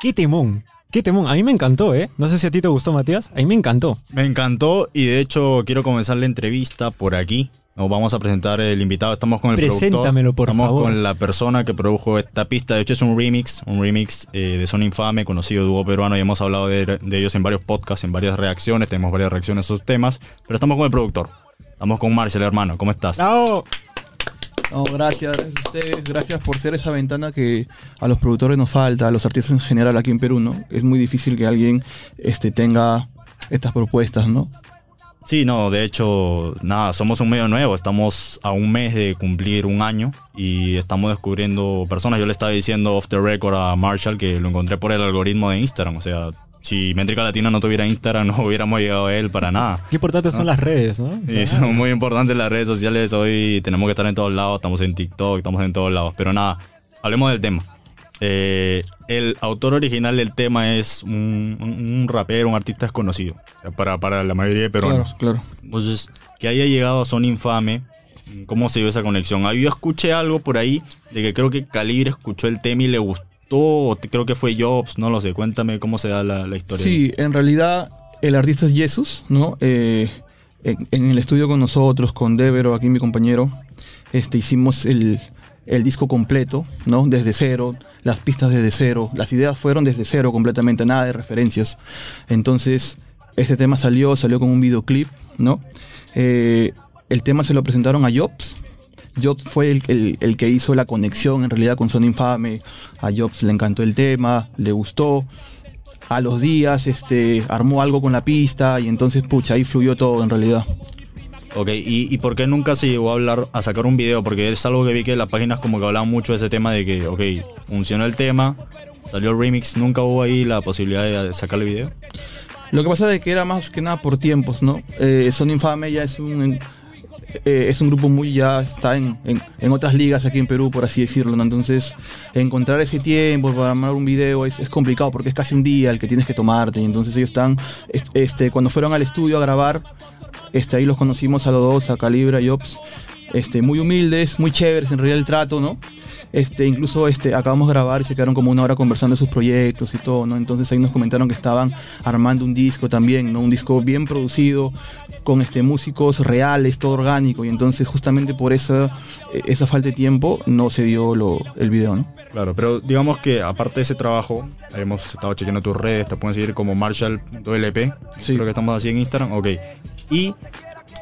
Qué temón. Qué temón. A mí me encantó, ¿eh? No sé si a ti te gustó, Matías. A mí me encantó. Me encantó y de hecho quiero comenzar la entrevista por aquí. Nos vamos a presentar el invitado. Estamos con el Preséntamelo, por Estamos favor. con la persona que produjo esta pista. De hecho, es un remix, un remix eh, de Son Infame, conocido dúo peruano. Y hemos hablado de, de ellos en varios podcasts, en varias reacciones. Tenemos varias reacciones a sus temas. Pero estamos con el productor. Estamos con Marcel, hermano. ¿Cómo estás? ¡Bravo! No, gracias, gracias por ser esa ventana que a los productores nos falta, a los artistas en general aquí en Perú, ¿no? Es muy difícil que alguien este, tenga estas propuestas, ¿no? Sí, no, de hecho, nada, somos un medio nuevo, estamos a un mes de cumplir un año y estamos descubriendo personas. Yo le estaba diciendo off the record a Marshall que lo encontré por el algoritmo de Instagram, o sea, si Métrica Latina no tuviera Instagram no hubiéramos llegado a él para nada. Qué importantes son las redes, ¿no? Y son muy importantes las redes sociales hoy, tenemos que estar en todos lados, estamos en TikTok, estamos en todos lados, pero nada, hablemos del tema. Eh, el autor original del tema es un, un- un rapero, un artista desconocido, o sea, para, para la mayoría de peruanos. Claro, claro. Entonces, que haya llegado a Son Infame, ¿cómo se dio esa conexión? Ah, Yo escuché algo por ahí de que creo que Calibre escuchó el tema y le gustó, o te- creo que fue Jobs, no lo sé. Cuéntame cómo se da la, la historia. Sí, en realidad el artista es Jesus, ¿no? Eh, en, en el estudio con nosotros, con Devero, aquí mi compañero, este, hicimos el, el disco completo, ¿no? Desde cero, las pistas desde cero, las ideas fueron desde cero completamente, nada de referencias. Entonces, este tema salió, salió con un videoclip, ¿no? Eh, el tema se lo presentaron a Jobs. Jobs fue el, el- el que hizo la conexión en realidad con Son Infame. A Jobs le encantó el tema, le gustó a los días este, armó algo con la pista y entonces, pucha, ahí fluyó todo en realidad. Ok, ¿Y, ¿y por qué nunca se llegó a hablar, a sacar un video? Porque es algo que vi que las páginas como que hablaban mucho de ese tema de que, ok, funcionó el tema, salió el remix, nunca hubo ahí la posibilidad de sacarle video. Lo que pasa es que era más que nada por tiempos, ¿no? Eh, Son Infame ya es un, eh, es un grupo muy, ya está en, en- en otras ligas aquí en Perú, por así decirlo, ¿no? Entonces, encontrar ese tiempo para armar un video es, es complicado porque es casi un día el que tienes que tomarte. Y entonces ellos están, es- este, cuando fueron al estudio a grabar, este, ahí los conocimos a los dos, a Calibre, a Jobs, este, muy humildes, muy chéveres en realidad el trato, ¿no? Este, incluso este, acabamos de grabar y se quedaron como una hora conversando de sus proyectos y todo, ¿no? Entonces ahí nos comentaron que estaban armando un disco también, ¿no? Un disco bien producido, con este, músicos reales, todo orgánico, y entonces justamente por esa, esa falta de tiempo no se dio lo, el video, ¿no? Claro, pero digamos que aparte de ese trabajo, hemos estado chequeando tus redes, te pueden seguir como Marshall.lp, Sí. creo que estamos así en Instagram, ok. Y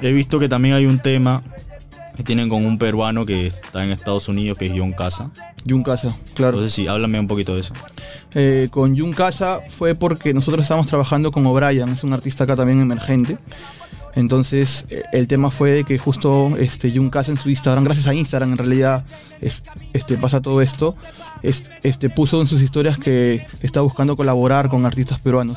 he visto que también hay un tema tienen con un peruano que está en Estados Unidos, que es John Casa. Jun Casa, claro. Entonces sí, háblame un poquito de eso. Eh, con Jun Casa fue porque nosotros estábamos trabajando con O'Brien, es un artista acá también emergente. Entonces eh, el tema fue que justo este, Jun Casa en su Instagram, gracias a Instagram en realidad es, este, pasa todo esto, es- este, puso en sus historias que está buscando colaborar con artistas peruanos.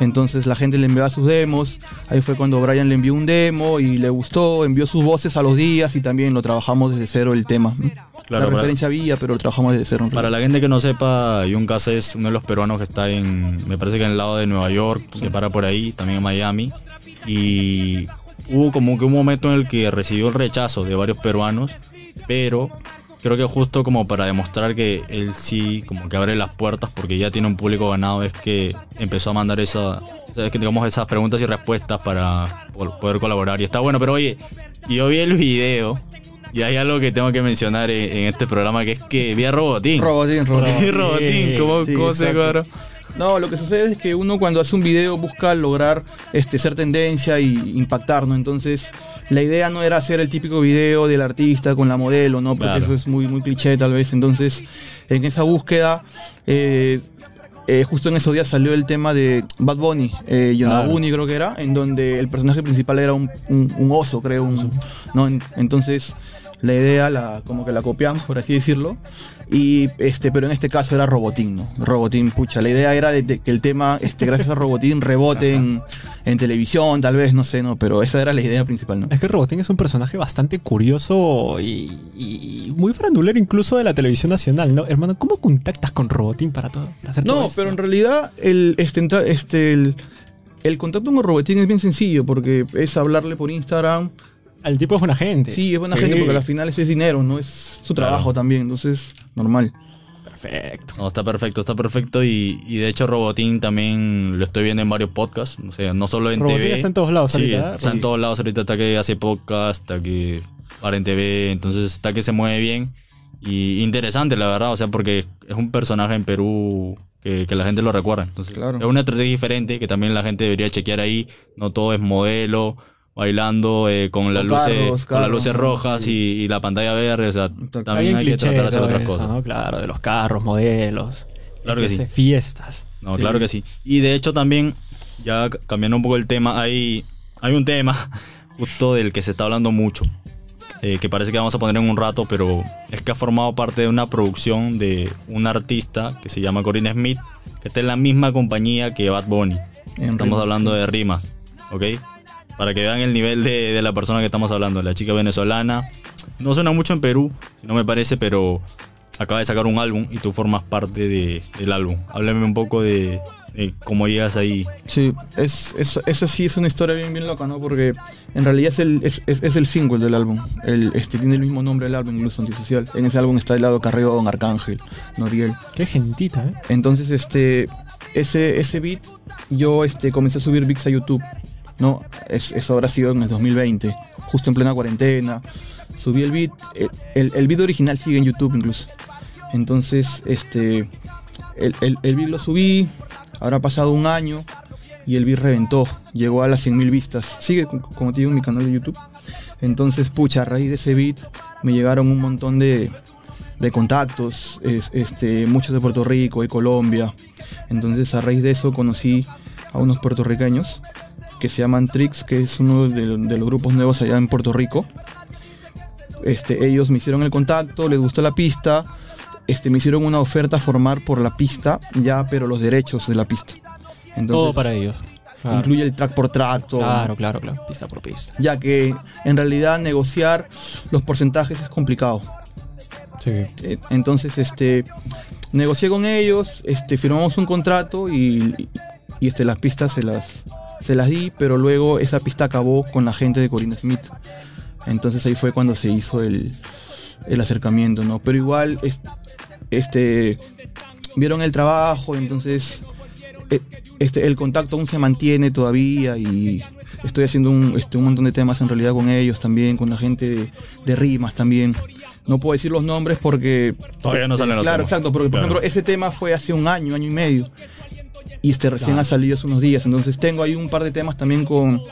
Entonces la gente le enviaba sus demos, ahí fue cuando Brian le envió un demo y le gustó, envió sus voces a los días y también lo trabajamos desde cero el tema. ¿no? Claro, la para- referencia había, pero lo trabajamos desde cero. Para la gente que no sepa, John Casa es uno de los peruanos que está en, me parece que en el lado de Nueva York, que para por ahí, también en Miami. Y hubo como que un momento en el que recibió el rechazo de varios peruanos, pero creo que justo como para demostrar que él sí como que abre las puertas porque ya tiene un público ganado es que empezó a mandar esa, es que digamos esas preguntas y respuestas para po- poder colaborar. Y está bueno, pero oye, yo vi el video y hay algo que tengo que mencionar en, en este programa que es que vi a Robotín. Robotín, Robotín. Robotín, ¿cómo, Sí, cómo se cuadra? No, lo que sucede es que uno cuando hace un video busca lograr este, ser tendencia y impactar, ¿no? Entonces, la idea no era hacer el típico video del artista con la modelo, ¿no? Porque Claro. eso es muy, muy cliché tal vez. Entonces, en esa búsqueda, eh, eh, justo en esos días salió el tema de Bad Bunny, eh, Yonaguni creo que era, en donde el personaje principal era un, un- un oso, creo, un- ¿no? En- entonces la idea la como que la copiamos por así decirlo y este pero en este caso era Robotín no Robotín pucha la idea era de, de que el tema este gracias a Robotín rebote en, en televisión tal vez no sé no pero esa era la idea principal no Es que Robotín es un personaje bastante curioso y, y muy farandulero incluso de la televisión nacional, ¿no? Hermano, ¿cómo contactas con Robotín para todo? para hacer no pero en realidad el este este el, el contacto con Robotín es bien sencillo porque es hablarle por Instagram El tipo es buena gente. sí es buena Sí. gente porque al final ese es dinero no es su Claro. trabajo también entonces normal Perfecto. No, está perfecto, está perfecto. Y, y de hecho, Robotín también lo estoy viendo en varios podcasts. O sea, no solo en Robotín TV. está en todos lados Sí, ahorita, ¿eh? está en todos lados ahorita. Está que hace podcast, está que para en TV. Entonces, está que se mueve bien. Y interesante, la verdad. O sea, porque es un personaje en Perú que, que la gente lo recuerda. Entonces, Claro. es una estrategia diferente que también la gente debería chequear ahí. No todo es modelo. Bailando eh, con, las luces, carros, con las luces rojas y, y la pantalla verde. O sea, también hay que tratar de hacer otras cosas. Claro, de los carros, modelos. Claro que sí. Fiestas. No, Sí. claro que sí. Y de hecho también, ya cambiando un poco el tema, hay, hay un tema justo del que se está hablando mucho, eh, que parece que vamos a poner en un rato, pero es que ha formado parte de una producción de un artista que se llama Corinne Smith, que está en la misma compañía que Bad Bunny. En Estamos rimas, hablando de rimas, ¿ok? Para que vean el nivel de, de la persona que estamos hablando, la chica venezolana. No suena mucho en Perú, no me parece, pero acaba de sacar un álbum y tú formas parte de- del álbum. Háblame un poco de, de cómo llegas ahí. Sí, es, es, esa sí es una historia bien, bien loca, ¿no? Porque en realidad es el, es, es- es el single del álbum. El, este, tiene el mismo nombre del álbum, incluso antisocial. En ese álbum está el lado Carrión, Arcángel, Noriel. Qué gentita, ¿eh? Entonces, este, ese, ese beat, yo este, comencé a subir beats a YouTube, ¿no? Es, eso habrá sido en el 2020, justo en plena cuarentena. Subí el beat, el, el, el original sigue en YouTube incluso. Entonces, este, el, el, el beat lo subí, habrá pasado un año y el beat reventó, llegó a las 100.000 vistas. Sigue, como te digo, en mi canal de YouTube. Entonces, pucha, a raíz de ese beat me llegaron un montón de, de contactos, es- este, muchos de Puerto Rico y Colombia. Entonces, a raíz de eso conocí a unos puertorriqueños que se llaman Trix, que es uno de, de los grupos nuevos allá en Puerto Rico. Este, ellos me hicieron el contacto, les gustó la pista, este, me hicieron una oferta a formar por la pista, ya, pero los derechos de la pista. Entonces, Todo para ellos. Claro, incluye el track por track, todo. claro, claro, claro. Pista por pista. Ya que en realidad negociar los porcentajes es complicado. Sí. Eh, Entonces, este, negocié con ellos, este, firmamos un contrato y, y, este, las pistas se las, se las di, pero luego esa pista acabó con la gente de Corina Smith. Entonces ahí fue cuando se hizo el, el acercamiento, ¿no? Pero igual, est- este, vieron el trabajo, entonces eh, este, el contacto aún se mantiene todavía y estoy haciendo un, este, un montón de temas en realidad con ellos también, con la gente de, de rimas también. No puedo decir los nombres porque... Todavía no salen los Claro, exacto, porque por Claro. ejemplo ese tema fue hace un año, año y medio. Y este recién Claro. ha salido hace unos días. Entonces tengo ahí un par de temas también con,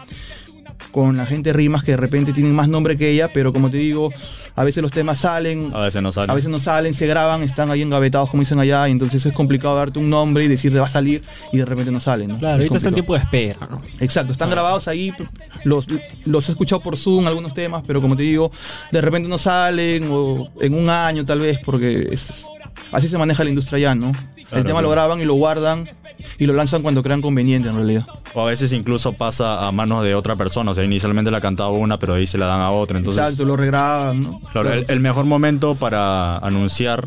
con la gente rimas que de repente tienen más nombre que ella, pero como te digo, a veces los temas salen, A veces no sale. a veces no salen, se graban, están ahí engavetados como dicen allá, y entonces es complicado darte un nombre y decirle va a salir y de repente no sale, ¿no? Claro, Es ahorita está en tiempo de espera, ¿no? Exacto, están grabados ahí, los, los he escuchado por Zoom algunos temas, pero como te digo, de repente no salen o en un año tal vez, porque es, así se maneja la industria ya, ¿no? Claro, El tema claro. lo graban y lo guardan y lo lanzan cuando crean conveniente en realidad. O a veces incluso pasa a manos de otra persona. O sea, inicialmente la cantaba una, pero ahí se la dan a otra. Entonces, Exacto, lo regraban, ¿no? claro, el, el mejor momento para anunciar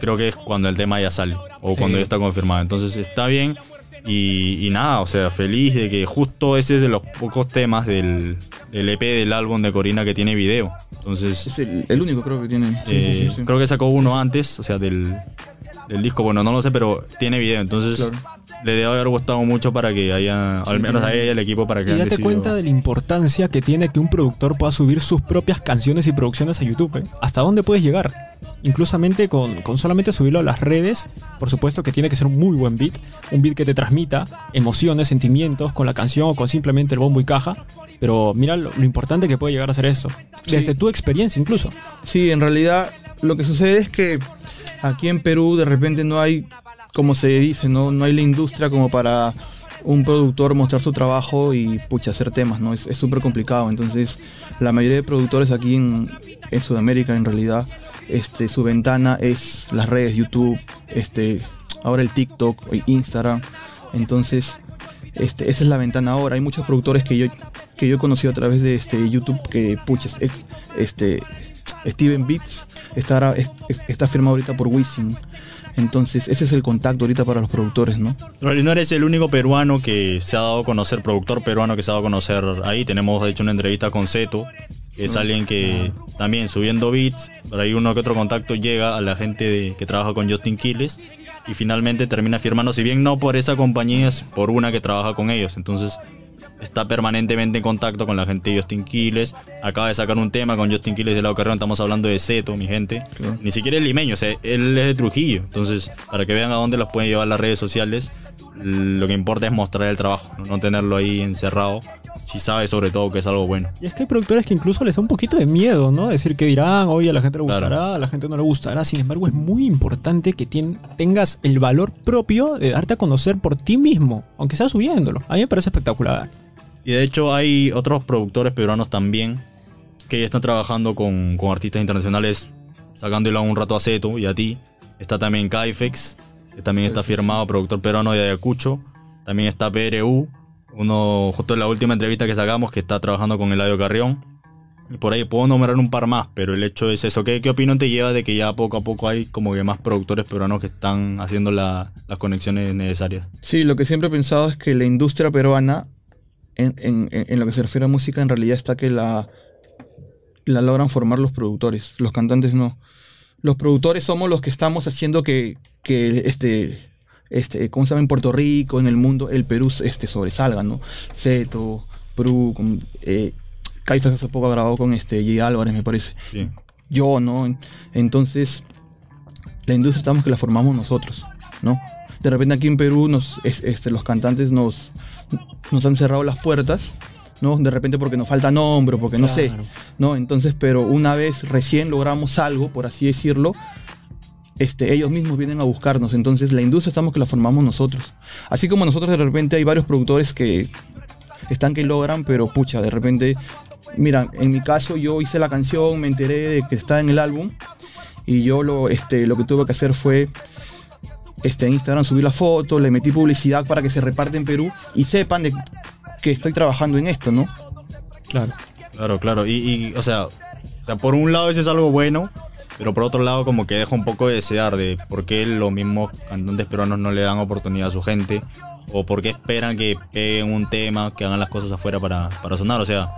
creo que es cuando el tema ya sale o Sí. cuando ya está confirmado. Entonces está bien y, y nada, o sea, feliz de que justo ese es de los pocos temas del, del EP del álbum de Corina que tiene video. Entonces, Es el, el único creo que tiene. Eh, sí, sí, sí. creo que sacó uno antes, o sea, del, del disco. Bueno, no lo sé, pero tiene video. Entonces, Claro. le debe haber gustado mucho para que haya, al menos a ella y al equipo, para que Y date decidido- cuenta de la importancia que tiene que un productor pueda subir sus propias canciones y producciones a YouTube. ¿eh? ¿Hasta dónde puedes llegar? Inclusamente con, con solamente subirlo a las redes, por supuesto que tiene que ser un muy buen beat, un beat que te transmita emociones, sentimientos con la canción o con simplemente el bombo y caja. Pero mira lo, lo importante que puede llegar a ser esto. Desde tu experiencia incluso. Sí, en realidad lo que sucede es que aquí en Perú de repente no hay, como se dice, no, no hay la industria como para un productor mostrar su trabajo y pucha, hacer temas, ¿no? Es súper complicado. Entonces, la mayoría de productores aquí en, en Sudamérica, en realidad, este, su ventana es las redes, YouTube, este, ahora el TikTok, Instagram. Entonces, este, esa es la ventana ahora. Hay muchos productores que yo, que yo he conocido a través de este, YouTube que, pucha, es, este, Steven Beats está, está firmado ahorita por Wisin. Entonces, ese es el contacto ahorita para los productores, ¿no? No eres el único peruano que se ha dado a conocer, productor peruano que se ha dado a conocer ahí. Tenemos, de hecho, una entrevista con Zeto, que es alguien que también subiendo beats, por ahí uno que otro contacto llega a la gente de- que trabaja con Justin Quiles y finalmente termina firmando, si bien no por esa compañía, es por una que trabaja con ellos. Entonces está permanentemente en contacto con la gente de Justin Quiles. Acaba de sacar un tema con Justin Quiles de Lado Carrión, estamos hablando de Seto, mi gente. Claro. Ni siquiera es limeño, o sea, él es de Trujillo. Entonces, para que vean a dónde los pueden llevar las redes sociales, lo que importa es mostrar el trabajo, no, tenerlo ahí encerrado. Si sabe sobre todo que es algo bueno. Y es que hay productores que incluso les da un poquito de miedo, ¿no? Decir que dirán, oye, a la gente le Claro. gustará, a la gente no le gustará. Sin embargo, es muy importante que tengas el valor propio de darte a conocer por ti mismo, aunque sea subiéndolo. A mí me parece espectacular. Y de hecho hay otros productores peruanos también que ya están trabajando con, con artistas internacionales, sacándolo un rato a Zeto y a ti. Está también Kaifex, que también está firmado, productor peruano de Ayacucho. También está PRU, uno justo en la última entrevista que sacamos, que está trabajando con Eladio Carrión. Y por ahí puedo nombrar un par más, pero el hecho es eso. ¿Qué, qué opinión te lleva de que ya poco a poco hay como que más productores peruanos que están haciendo la- las conexiones necesarias? Sí, lo que siempre he pensado es que la industria peruana, en, en- en- en lo que se refiere a música, en realidad está que la, la logran formar los productores, los cantantes no. Los productores somos los que estamos haciendo que, que este, este, ¿cómo se llama? En Puerto Rico, en el mundo, el Perú este, sobresalga, ¿no? Zeto, Perú, con, eh, Caifas hace poco ha grabado con este, J. Álvarez, me parece Sí. yo, ¿no? En- Entonces, la industria estamos que la formamos nosotros, ¿no? De repente aquí en Perú nos, es- este, los cantantes nos, nos han cerrado las puertas, ¿no? De repente porque nos falta nombre, porque no sé. ¿no? Entonces, pero una vez recién logramos algo, por así decirlo, este, ellos mismos vienen a buscarnos. Entonces, la industria estamos que la formamos nosotros. Así como nosotros de repente hay varios productores que están que logran, pero pucha, de repente, mira, en mi caso yo hice la canción, me enteré de que está en el álbum y yo lo, este, lo que tuve que hacer fue este, en Instagram subir la foto, le metí publicidad para que se reparte en Perú y sepan de que estoy trabajando en esto, ¿no? Claro. Claro, claro. Y, y, o, sea, o sea, por un lado eso es algo bueno, pero por otro lado como que deja un poco de desear de por qué los mismos cantantes peruanos no le dan oportunidad a su gente, o por qué esperan que peguen un tema, que hagan las cosas afuera para, para sonar. O sea,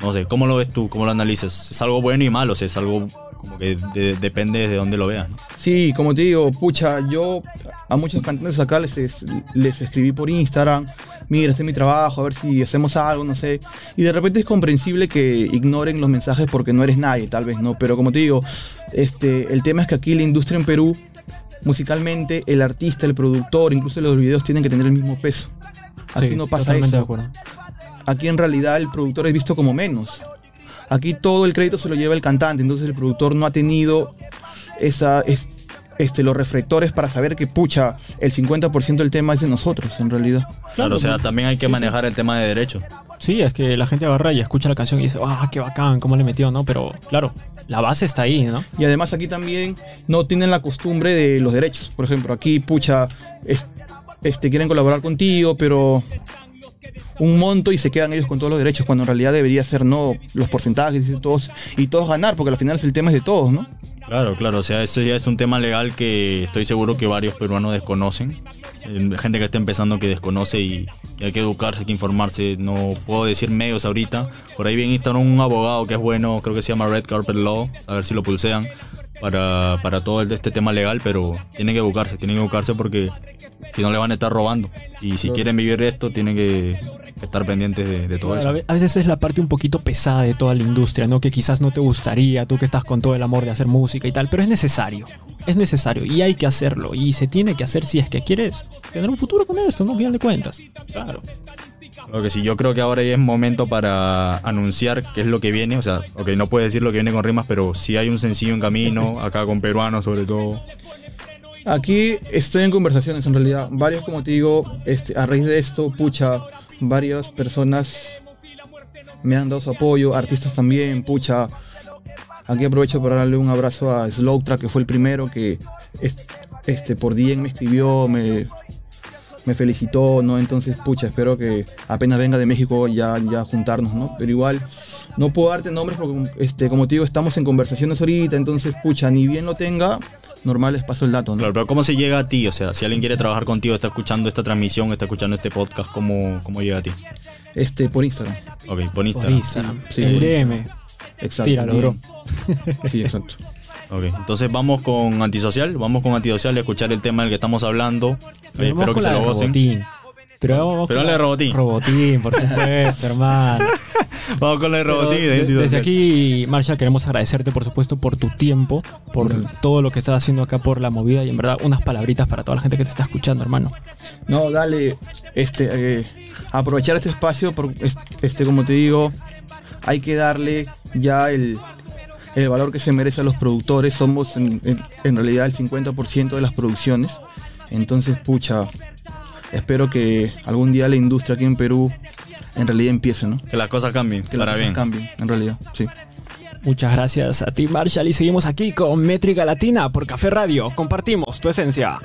no sé, ¿cómo lo ves tú? ¿Cómo lo analizas? ¿Es algo bueno y malo? O sea, es algo como que de- depende de dónde lo veas. ¿no? Sí, como te digo, pucha, yo a muchos cantantes acá les, es- les escribí por Instagram, mira, este es mi trabajo, a ver si hacemos algo, no sé. Y de repente es comprensible que ignoren los mensajes porque no eres nadie, tal vez, ¿no? Pero como te digo, este, el tema es que aquí la industria en Perú, musicalmente, el artista, el productor, incluso los videos tienen que tener el mismo peso. Aquí Sí, no pasa totalmente eso de acuerdo. aquí en realidad el productor es visto como menos. Aquí todo el crédito se lo lleva el cantante, entonces el productor no ha tenido esa, es- este, los reflectores para saber que, pucha, el 50% del tema es de nosotros, en realidad. Claro, o sea, pues, también hay que sí, sí. manejar el tema de derechos. Sí, es que la gente agarra y escucha la canción y dice, ah, qué bacán, cómo le metió, ¿no? Pero claro, la base está ahí, ¿no? Y además aquí también no tienen la costumbre de los derechos. Por ejemplo, aquí, pucha, es- este, quieren colaborar contigo, pero un monto y se quedan ellos con todos los derechos, cuando en realidad debería ser no los porcentajes y todos, y todos ganar, porque al final el tema es de todos, ¿no? Claro, claro, o sea, eso ya es un tema legal que estoy seguro que varios peruanos desconocen. Eh, Gente que está empezando que desconoce y, hay que educarse, hay que informarse. No puedo decir medios ahorita. Por ahí bien Instagram un abogado que es bueno, creo que se llama Red Carpet Law, a ver si lo pulsean, para, para todo este tema legal, pero tienen que educarse, tienen que educarse porque si no le van a estar robando. Y si quieren vivir esto, tienen que, estar pendientes de, de todo Claro, eso. a veces es la parte un poquito pesada de toda la industria, ¿no? Que quizás no te gustaría, tú que estás con todo el amor de hacer música y tal, pero es necesario. Es necesario y hay que hacerlo. Y se tiene que hacer si es que quieres tener un futuro con esto, ¿no? Al final de cuentas. Claro. Claro que sí, yo creo que ahora ya es momento para anunciar qué es lo que viene. O sea, ok, no puedo decir lo que viene con rimas, pero sí hay un sencillo en camino, acá con peruanos sobre todo. Aquí estoy en conversaciones en realidad. Varios, como te digo, este, a raíz de esto, pucha, varias personas me han dado su apoyo, artistas también, pucha. Aquí aprovecho para darle un abrazo a Slowtrack, que fue el primero que es- este, por DM me escribió, me, me felicitó, ¿no? Entonces, pucha, espero que apenas venga de México ya, ya juntarnos, ¿no? Pero igual, no puedo darte nombres porque, este, como te digo, estamos en conversaciones ahorita, entonces, pucha, ni bien lo tenga, normal les paso el dato, ¿no? Claro, pero ¿cómo se llega a ti? O sea, si alguien quiere trabajar contigo, está escuchando esta transmisión, está escuchando este podcast, ¿cómo, cómo llega a ti? Este, por Instagram. Ok, por Por Instagram. Instagram. sí, el por DM. Exacto. Tíralo, bro. Sí, exacto. Ok, entonces vamos con Antisocial, vamos con Antisocial y a escuchar el tema del que estamos hablando. Eh, espero que con se lo de gocen. Robotín. Pero vamos Pero con dale la- Robotín. Robotín, por supuesto, hermano. Vamos con la de Robotín de de- Antisocial. desde aquí, Marshall, queremos agradecerte, por supuesto, por tu tiempo, por todo lo que estás haciendo acá por la movida y en verdad unas palabritas para toda la gente que te está escuchando, hermano. No, dale, este, eh, aprovechar este espacio, por, es- este, como te digo, hay que darle ya el, el valor que se merece a los productores. Somos en, en- en realidad el 50% de las producciones. Entonces, pucha, espero que algún día la industria aquí en Perú en realidad empiece, ¿no? Que las cosas cambien, Que las cosas bien. cambien, en realidad, sí. Muchas gracias a ti, Marshall, y seguimos aquí con Métrica Latina por Café Radio. Compartimos tu esencia.